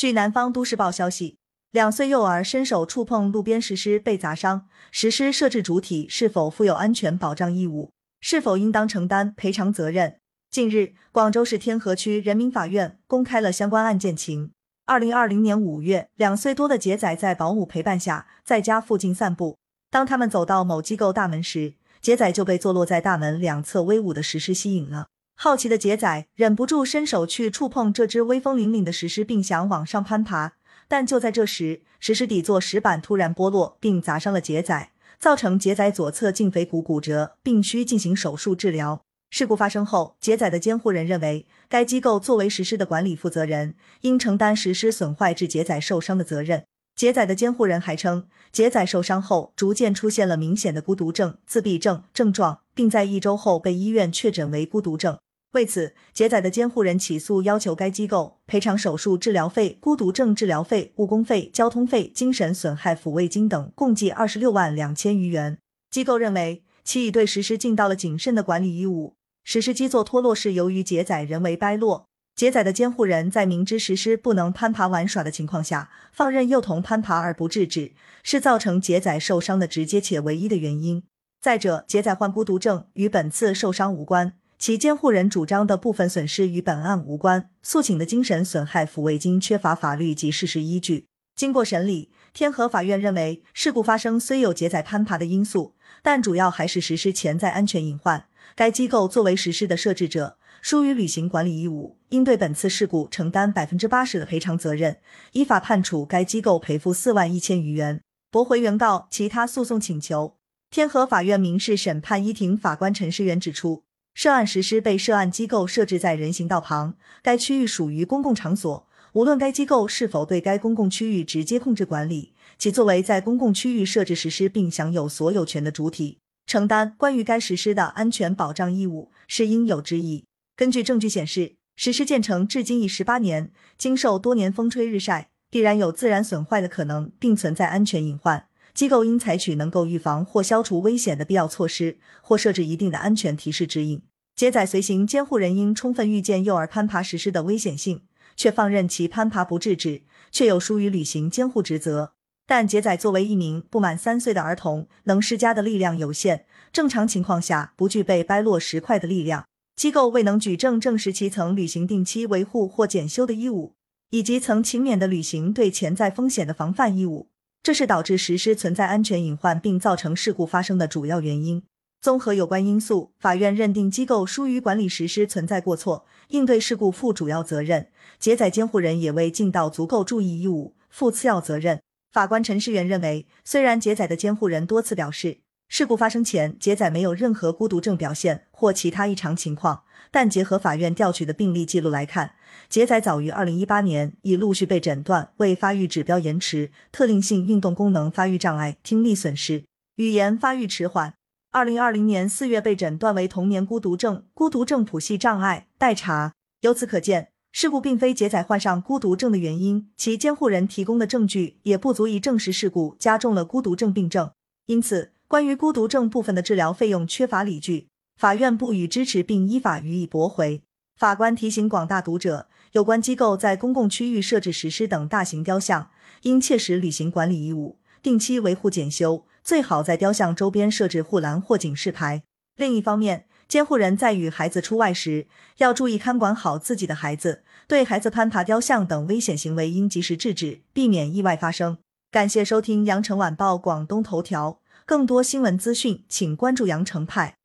据南方都市报消息，两岁幼儿伸手触碰路边石狮被砸伤，石狮设置主体是否负有安全保障义务，是否应当承担赔偿责任？近日，广州市天河区人民法院公开了相关案件情。二零二零年五月，两岁多的杰仔在保姆陪伴下在家附近散步，当他们走到某机构大门时，杰仔就被坐落在大门两侧威武的石狮吸引了。好奇的杰仔忍不住伸手去触碰这只威风凛凛的石狮，并想往上攀爬。但就在这时，石狮底座石板突然剥落，并砸伤了杰仔，造成杰仔左侧胫腓骨骨折，并需进行手术治疗。事故发生后，杰仔的监护人认为，该机构作为石狮的管理负责人，应承担石狮损坏致杰仔受伤的责任。杰仔的监护人还称，杰仔受伤后逐渐出现了明显的孤独症、自闭症症状，并在一周后被医院确诊为孤独症。为此，杰仔的监护人起诉要求该机构赔偿手术治疗费、孤独症治疗费、误工费、交通费、精神损害抚慰金等，共计二十六万两千余元。机构认为，其已对实施尽到了谨慎的管理义务。实施基座脱落是由于杰仔人为掰落。杰仔的监护人在明知实施不能攀爬玩耍的情况下，放任幼童攀爬而不制止，是造成杰仔受伤的直接且唯一的原因。再者，杰仔患孤独症与本次受伤无关。其监护人主张的部分损失与本案无关，诉请的精神损害抚慰金缺乏法律及事实依据。经过审理，天河法院认为，事故发生虽有杰仔攀爬的因素，但主要还是实施潜在安全隐患。该机构作为实施的设置者，疏于履行管理义务，应对本次事故承担百分之八十的赔偿责任，依法判处该机构赔付四万一千余元，驳回原告其他诉讼请求。天河法院民事审判一庭法官陈世元指出。涉案实施被涉案机构设置在人行道旁，该区域属于公共场所，无论该机构是否对该公共区域直接控制管理，其作为在公共区域设置实施并享有所有权的主体，承担关于该实施的安全保障义务是应有之义。根据证据显示，实施建成至今已十八年，经受多年风吹日晒，必然有自然损坏的可能，并存在安全隐患。机构应采取能够预防或消除危险的必要措施，或设置一定的安全提示指引。杰仔随行监护人应充分预见幼儿攀爬实施的危险性，却放任其攀爬不制止，确有疏于履行监护职责。但杰仔作为一名不满三岁的儿童，能施加的力量有限，正常情况下不具备掰落石块的力量。机构未能举证证实其曾履行定期维护或检修的义务，以及曾勤勉的履行对潜在风险的防范义务。这是导致实施存在安全隐患并造成事故发生的主要原因。综合有关因素，法院认定机构疏于管理实施存在过错，应对事故负主要责任。杰仔监护人也未尽到足够注意义务，负次要责任。法官陈世元认为，虽然杰仔的监护人多次表示，事故发生前杰仔没有任何孤独症表现或其他异常情况，但结合法院调取的病历记录来看。杰仔早于二零一八年已陆续被诊断为发育指标延迟、特定性运动功能发育障碍、听力损失、语言发育迟缓。二零二零年四月被诊断为童年孤独症、孤独症谱系障碍待查。由此可见，事故并非杰仔患上孤独症的原因，其监护人提供的证据也不足以证实事故加重了孤独症病症。因此，关于孤独症部分的治疗费用缺乏理据，法院不予支持，并依法予以驳回。法官提醒广大读者。有关机构在公共区域设置石狮等大型雕像，应切实履行管理义务，定期维护检修，最好在雕像周边设置护栏或警示牌。另一方面，监护人在与孩子出外时，要注意看管好自己的孩子，对孩子攀爬雕像等危险行为应及时制止，避免意外发生。感谢收听羊城晚报广东头条，更多新闻资讯，请关注羊城派。